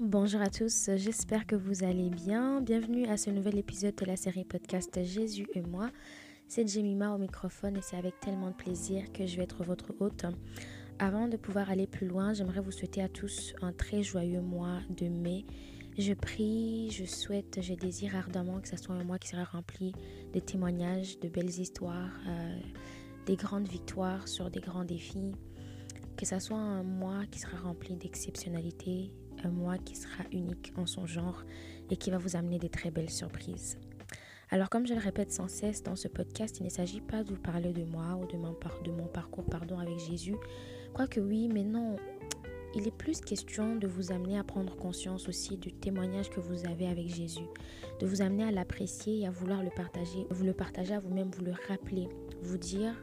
bonjour à tous, j'espère que vous allez bien. Bienvenue à ce nouvel épisode de la série podcast Jésus et moi. C'est Jemima au microphone et c'est avec tellement de plaisir que je vais être votre hôte. Avant de pouvoir aller plus loin, j'aimerais vous souhaiter à tous un très joyeux mois de mai. Je prie, je souhaite, je désire ardemment que ce soit un mois qui sera rempli de témoignages, de belles histoires, euh, des grandes victoires sur des grands défis. Que ce soit un mois qui sera rempli d'exceptionnalité, un mois qui sera unique en son genre et qui va vous amener des très belles surprises. Alors comme je le répète sans cesse dans ce podcast, il ne s'agit pas de vous parler de moi ou de mon, parcours pardon, avec Jésus. Quoique oui, mais non, il est plus question de vous amener à prendre conscience aussi du témoignage que vous avez avec Jésus, de vous amener à l'apprécier et à vouloir le partager, vous le partager à vous-même, vous le rappeler, vous dire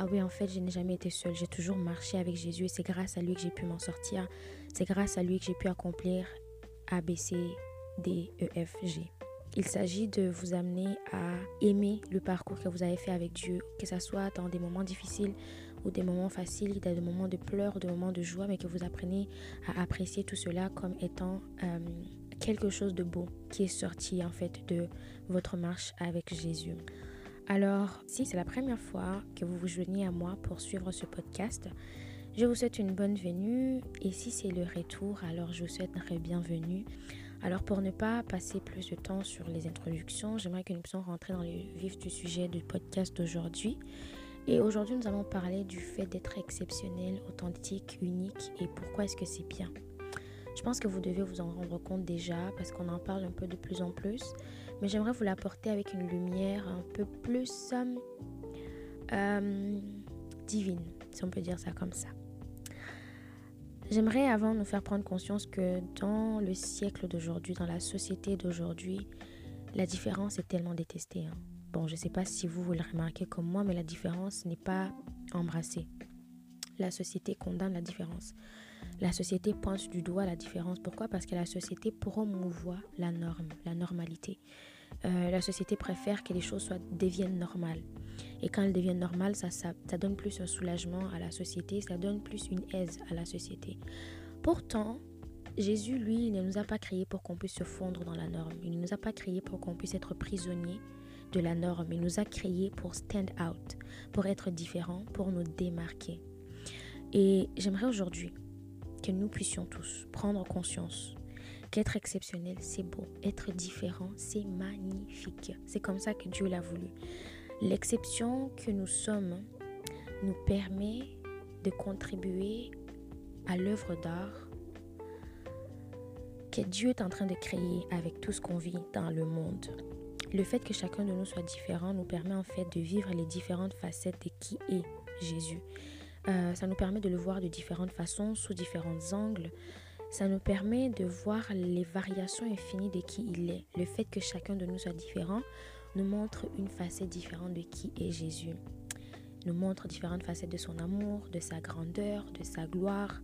ah oui, en fait, je n'ai jamais été seule. J'ai toujours marché avec Jésus et c'est grâce à lui que j'ai pu m'en sortir. C'est grâce à lui que j'ai pu accomplir A, B, C, D, E, F, G. Il s'agit de vous amener à aimer le parcours que vous avez fait avec Dieu, que ce soit dans des moments difficiles ou des moments faciles, des moments de pleurs, des moments de joie, mais que vous apprenez à apprécier tout cela comme étant euh, quelque chose de beau qui est sorti en fait de votre marche avec Jésus. Alors, si c'est la première fois que vous vous joignez à moi pour suivre ce podcast, je vous souhaite une bonne venue et si c'est le retour, alors je vous souhaite une bienvenue. Alors pour ne pas passer plus de temps sur les introductions, j'aimerais que nous puissions rentrer dans le vif du sujet du podcast d'aujourd'hui. Et aujourd'hui, nous allons parler du fait d'être exceptionnel, authentique, unique et pourquoi est-ce que c'est bien. Je pense que vous devez vous en rendre compte déjà parce qu'on en parle un peu de plus en plus. Mais j'aimerais vous l'apporter avec une lumière un peu plus euh, divine, si on peut dire ça comme ça. J'aimerais avant nous faire prendre conscience que dans le siècle d'aujourd'hui, dans la société d'aujourd'hui, la différence est tellement détestée. Hein. Bon, je ne sais pas si vous, le remarquez comme moi, mais la différence n'est pas embrassée. La société condamne la différence. La société pointe du doigt la différence. Pourquoi? Parce que la société promouvoit la norme, la normalité. Euh, la société préfère que les choses soient, deviennent normales. Et quand elles deviennent normales, ça, donne plus un soulagement à la société, ça donne plus une aise à la société. Pourtant, Jésus, lui, il ne nous a pas créés pour qu'on puisse se fondre dans la norme. Il ne nous a pas créés pour qu'on puisse être prisonniers de la norme. Il nous a créés pour stand out, pour être différents, pour nous démarquer. Et j'aimerais aujourd'hui que nous puissions tous prendre conscience qu'être exceptionnel, c'est beau. Être différent, c'est magnifique. C'est comme ça que Dieu l'a voulu. L'exception que nous sommes nous permet de contribuer à l'œuvre d'art que Dieu est en train de créer avec tout ce qu'on vit dans le monde. Le fait que chacun de nous soit différent nous permet en fait de vivre les différentes facettes de qui est Jésus. Euh, ça nous permet de le voir de différentes façons, sous différents angles. Ça nous permet de voir les variations infinies de qui il est. Le fait que chacun de nous soit différent nous montre une facette différente de qui est Jésus. Nous montre différentes facettes de son amour, de sa grandeur, de sa gloire,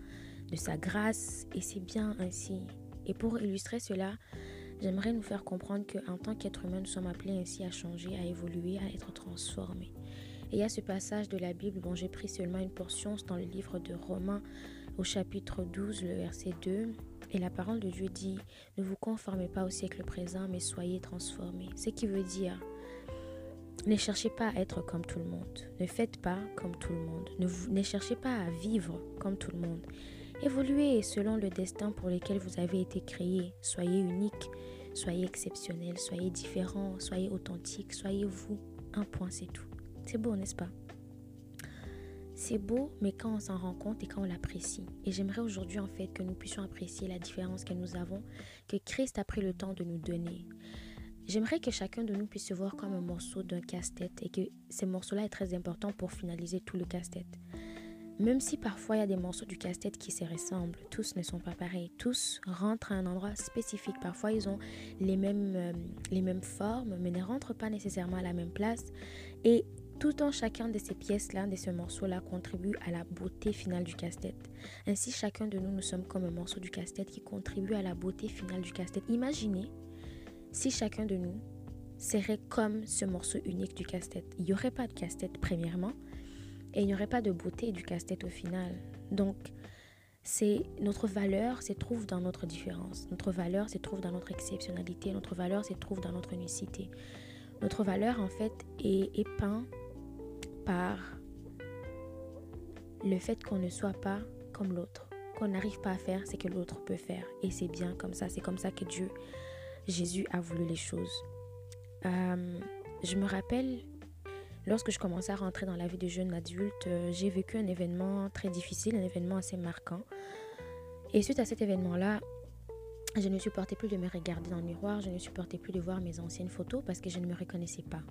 de sa grâce. Et c'est bien ainsi. Et pour illustrer cela, j'aimerais nous faire comprendre qu'en tant qu'être humain, nous sommes appelés ainsi à changer, à évoluer, à être transformés. Et il y a ce passage de la Bible dont j'ai pris seulement une portion, dans le livre de Romains au chapitre 12, le verset 2. Et la parole de Dieu dit, ne vous conformez pas au siècle présent, mais soyez transformés. Ce qui veut dire, ne cherchez pas à être comme tout le monde. Ne faites pas comme tout le monde. Ne, cherchez pas à vivre comme tout le monde. Évoluez selon le destin pour lequel vous avez été créé. Soyez unique, soyez exceptionnel, soyez différent, soyez authentique, soyez vous. Un point, c'est tout. C'est beau, n'est-ce pas? C'est beau, mais quand on s'en rend compte et quand on l'apprécie. Et j'aimerais aujourd'hui en fait que nous puissions apprécier la différence que nous avons, que Christ a pris le temps de nous donner. J'aimerais que chacun de nous puisse se voir comme un morceau d'un casse-tête et que ce morceau-là est très important pour finaliser tout le casse-tête. Même si parfois il y a des morceaux du casse-tête qui se ressemblent, tous ne sont pas pareils. Tous rentrent à un endroit spécifique. Parfois ils ont les mêmes, euh, les mêmes formes, mais ne rentrent pas nécessairement à la même place. Et tout en chacun de ces pièces-là, de ce morceau-là, contribue à la beauté finale du casse-tête. Ainsi, chacun de nous, nous sommes comme un morceau du casse-tête qui contribue à la beauté finale du casse-tête. Imaginez si chacun de nous serait comme ce morceau unique du casse-tête. Il n'y aurait pas de casse-tête premièrement et il n'y aurait pas de beauté du casse-tête au final. Donc, c'est notre valeur se trouve dans notre différence. Notre valeur se trouve dans notre exceptionnalité. Notre valeur se trouve dans notre unicité. Notre valeur, en fait, est, est peint par le fait qu'on ne soit pas comme l'autre. Qu'on n'arrive pas à faire ce que l'autre peut faire. Et c'est bien comme ça. C'est comme ça que Dieu, Jésus a voulu les choses. Euh, je me rappelle, lorsque je commençais à rentrer dans la vie de jeune adulte, euh, j'ai vécu un événement très difficile, un événement assez marquant. Et suite à cet événement-là, je ne supportais plus de me regarder dans le miroir, je ne supportais plus de voir mes anciennes photos parce que je ne me reconnaissais pas.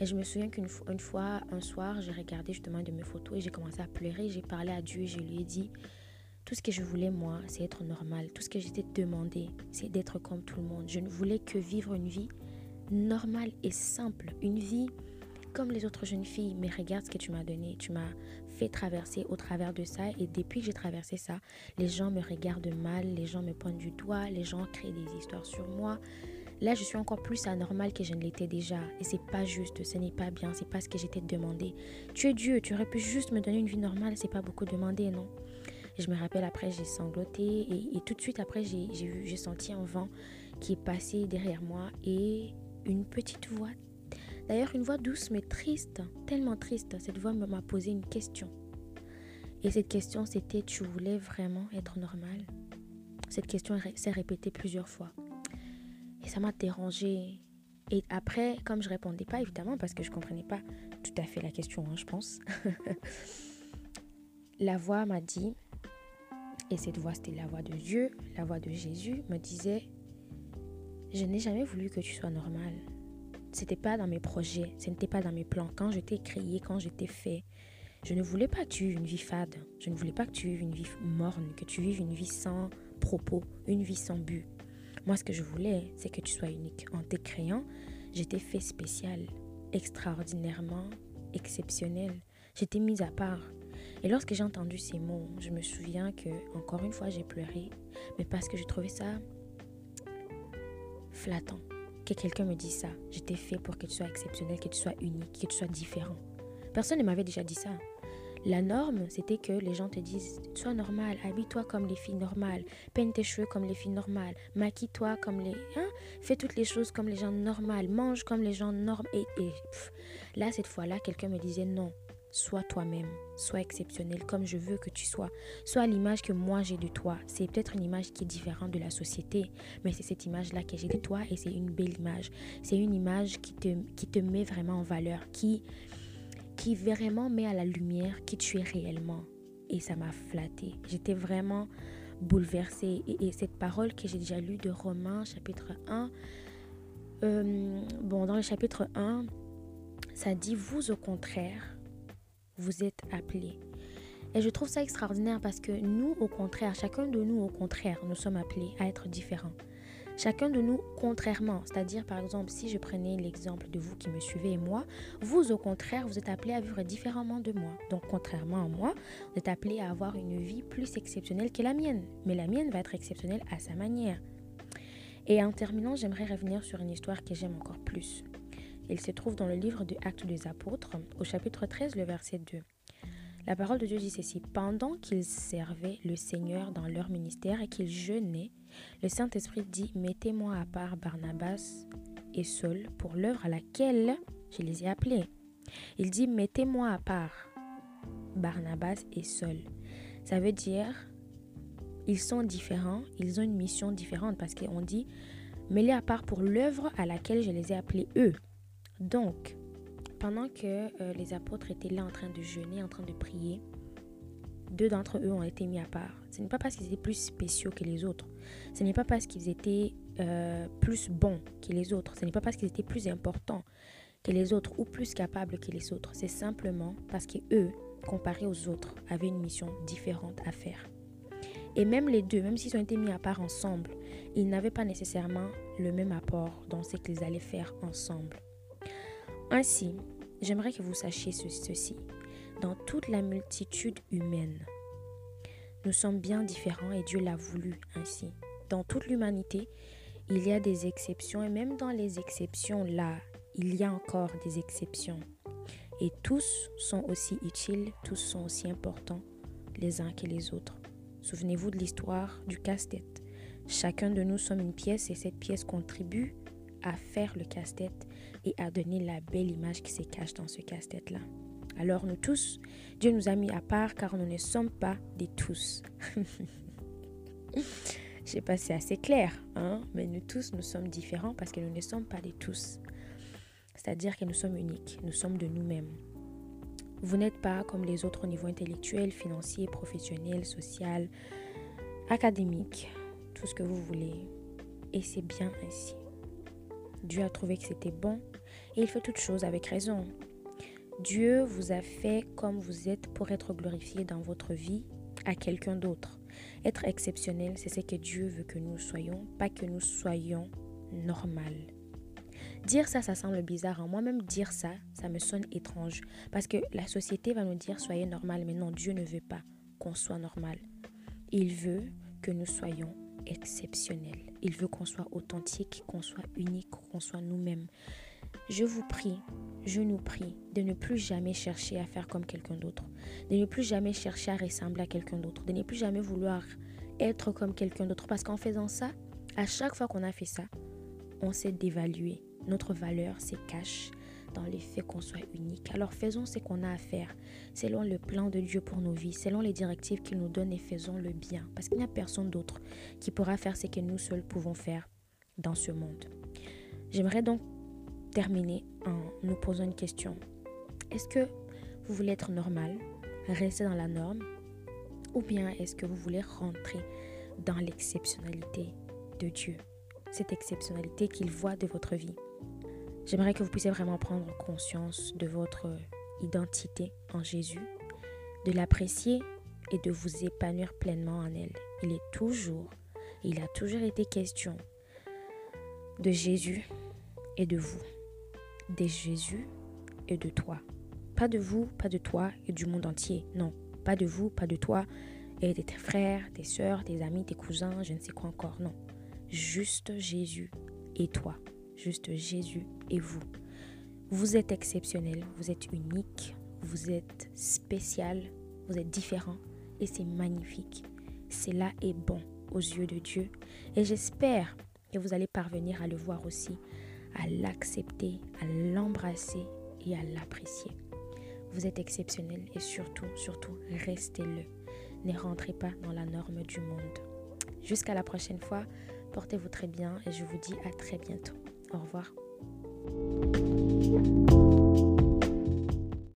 Et je me souviens qu'une fois, un soir, j'ai regardé justement de mes photos et j'ai commencé à pleurer. J'ai parlé à Dieu et je lui ai dit tout ce que je voulais, moi, c'est être normal. Tout ce que j'étais demandé, c'est d'être comme tout le monde. Je ne voulais que vivre une vie normale et simple. Une vie comme les autres jeunes filles. Mais regarde ce que tu m'as donné. Tu m'as fait traverser au travers de ça. Et depuis que j'ai traversé ça, les gens me regardent mal, les gens me pointent du doigt, les gens créent des histoires sur moi. Là, je suis encore plus anormale que je ne l'étais déjà. Et c'est pas juste, ce n'est pas bien, c'est pas ce que j'étais demandé. Tu es Dieu, tu aurais pu juste me donner une vie normale, c'est pas beaucoup demandé, non? Je me rappelle après, j'ai sangloté et, et, tout de suite après, j'ai senti un vent qui est passé derrière moi et une petite voix. D'ailleurs, une voix douce mais triste, tellement triste. Cette voix m'a posé une question. Et cette question, c'était Tu voulais vraiment être normal Cette question s'est répétée plusieurs fois. Et ça m'a dérangée. Et après, comme je répondais pas, évidemment, parce que je comprenais pas tout à fait la question, hein, je pense, la voix m'a dit, et cette voix c'était la voix de Dieu, la voix de Jésus, me disait Je n'ai jamais voulu que tu sois normal. C'était pas dans mes projets, ce n'était pas dans mes plans. Quand je t'ai créé, quand je t'ai fait, je ne voulais pas que tu vives une vie fade. Je ne voulais pas que tu vives une vie morne, que tu vives une vie sans propos, une vie sans but. Moi, ce que je voulais, c'est que tu sois unique. En te créant, j'étais fait spécial, extraordinairement exceptionnel. J'étais mise à part. Et lorsque j'ai entendu ces mots, je me souviens que, encore une fois, j'ai pleuré, mais parce que je trouvais ça flattant. Que quelqu'un me dise ça. J'étais fait pour que tu sois exceptionnel, que tu sois unique, que tu sois différent. Personne ne m'avait déjà dit ça. La norme, c'était que les gens te disent Sois normal, habille-toi comme les filles normales, peigne tes cheveux comme les filles normales, maquille-toi comme les. Hein, fais toutes les choses comme les gens normales, mange comme les gens normaux. Et, là, cette fois-là, quelqu'un me disait Non, sois toi-même, sois exceptionnel comme je veux que tu sois. Sois l'image que moi j'ai de toi. C'est peut-être une image qui est différente de la société, mais c'est cette image-là que j'ai de toi et c'est une belle image. C'est une image qui te, qui te met vraiment en valeur, qui qui vraiment met à la lumière qui tu es réellement. Et ça m'a flatté. J'étais vraiment bouleversée. Et, cette parole que j'ai déjà lue de Romains chapitre 1, euh, bon, dans le chapitre 1, ça dit, vous au contraire, vous êtes appelés. Et je trouve ça extraordinaire parce que nous, au contraire, chacun de nous, au contraire, nous sommes appelés à être différents. Chacun de nous contrairement, c'est-à-dire par exemple si je prenais l'exemple de vous qui me suivez et moi, vous au contraire, vous êtes appelé à vivre différemment de moi. Donc contrairement à moi, vous êtes appelé à avoir une vie plus exceptionnelle que la mienne. Mais la mienne va être exceptionnelle à sa manière. Et en terminant, j'aimerais revenir sur une histoire que j'aime encore plus. Elle se trouve dans le livre de Actes des Apôtres, au chapitre 13, le verset 2. La parole de Dieu dit ceci. Pendant qu'ils servaient le Seigneur dans leur ministère et qu'ils jeûnaient, le Saint-Esprit dit, mettez-moi à part Barnabas et Saul pour l'œuvre à laquelle je les ai appelés. Il dit, mettez-moi à part Barnabas et Saul. Ça veut dire, ils sont différents, ils ont une mission différente parce qu'on dit, mets-les à part pour l'œuvre à laquelle je les ai appelés eux. Donc, pendant que euh, les apôtres étaient là en train de jeûner, en train de prier, deux d'entre eux ont été mis à part. Ce n'est pas parce qu'ils étaient plus spéciaux que les autres. Ce n'est pas parce qu'ils étaient euh, plus bons que les autres. Ce n'est pas parce qu'ils étaient plus importants que les autres ou plus capables que les autres. C'est simplement parce qu'eux, comparés aux autres, avaient une mission différente à faire. Et même les deux, même s'ils ont été mis à part ensemble, ils n'avaient pas nécessairement le même apport dans ce qu'ils allaient faire ensemble. Ainsi, j'aimerais que vous sachiez ceci. Dans toute la multitude humaine, nous sommes bien différents et Dieu l'a voulu ainsi. Dans toute l'humanité, il y a des exceptions et même dans les exceptions là, il y a encore des exceptions. Et tous sont aussi utiles, tous sont aussi importants les uns que les autres. Souvenez-vous de l'histoire du casse-tête. Chacun de nous sommes une pièce et cette pièce contribue à faire le casse-tête et à donner la belle image qui se cache dans ce casse-tête-là. Alors nous tous, Dieu nous a mis à part car nous ne sommes pas des tous. Je sais pas si c'est assez clair, hein? mais nous tous, nous sommes différents parce que nous ne sommes pas des tous. C'est-à-dire que nous sommes uniques, nous sommes de nous-mêmes. Vous n'êtes pas comme les autres au niveau intellectuel, financier, professionnel, social, académique, tout ce que vous voulez. Et c'est bien ainsi. Dieu a trouvé que c'était bon et il fait toutes choses avec raison. Dieu vous a fait comme vous êtes pour être glorifié dans votre vie à quelqu'un d'autre. Être exceptionnel, c'est ce que Dieu veut que nous soyons, pas que nous soyons normal. Dire ça, ça semble bizarre. Hein. Moi-même, dire ça, ça me sonne étrange. Parce que la société va nous dire soyez normal, mais non, Dieu ne veut pas qu'on soit normal. Il veut que nous soyons exceptionnels. Il veut qu'on soit authentique, qu'on soit unique, qu'on soit nous-mêmes. Je vous prie, je nous prie de ne plus jamais chercher à faire comme quelqu'un d'autre, de ne plus jamais chercher à ressembler à quelqu'un d'autre, de ne plus jamais vouloir être comme quelqu'un d'autre. Parce qu'en faisant ça, à chaque fois qu'on a fait ça, on s'est dévalué. Notre valeur se cache dans le fait qu'on soit unique. Alors faisons ce qu'on a à faire selon le plan de Dieu pour nos vies, selon les directives qu'il nous donne et faisons le bien. Parce qu'il n'y a personne d'autre qui pourra faire ce que nous seuls pouvons faire dans ce monde. J'aimerais donc terminer en nous posant une question. Est-ce que vous voulez être normal, rester dans la norme, ou bien est-ce que vous voulez rentrer dans l'exceptionnalité de Dieu, cette exceptionnalité qu'il voit de votre vie? J'aimerais que vous puissiez vraiment prendre conscience de votre identité en Jésus, de l'apprécier et de vous épanouir pleinement en elle. Il est toujours, il a toujours été question de Jésus et de vous de Jésus et de toi. Pas de vous, pas de toi et du monde entier. Non, pas de vous, pas de toi et de tes frères, tes soeurs, tes amis, tes cousins, je ne sais quoi encore. Non, juste Jésus et toi. Juste Jésus et vous. Vous êtes exceptionnel, vous êtes unique, vous êtes spécial, vous êtes différent et c'est magnifique. Cela est bon aux yeux de Dieu et j'espère que vous allez parvenir à le voir aussi à l'accepter, à l'embrasser et à l'apprécier. Vous êtes exceptionnel et surtout, surtout, restez-le. Ne rentrez pas dans la norme du monde. Jusqu'à la prochaine fois, portez-vous très bien et je vous dis à très bientôt. Au revoir.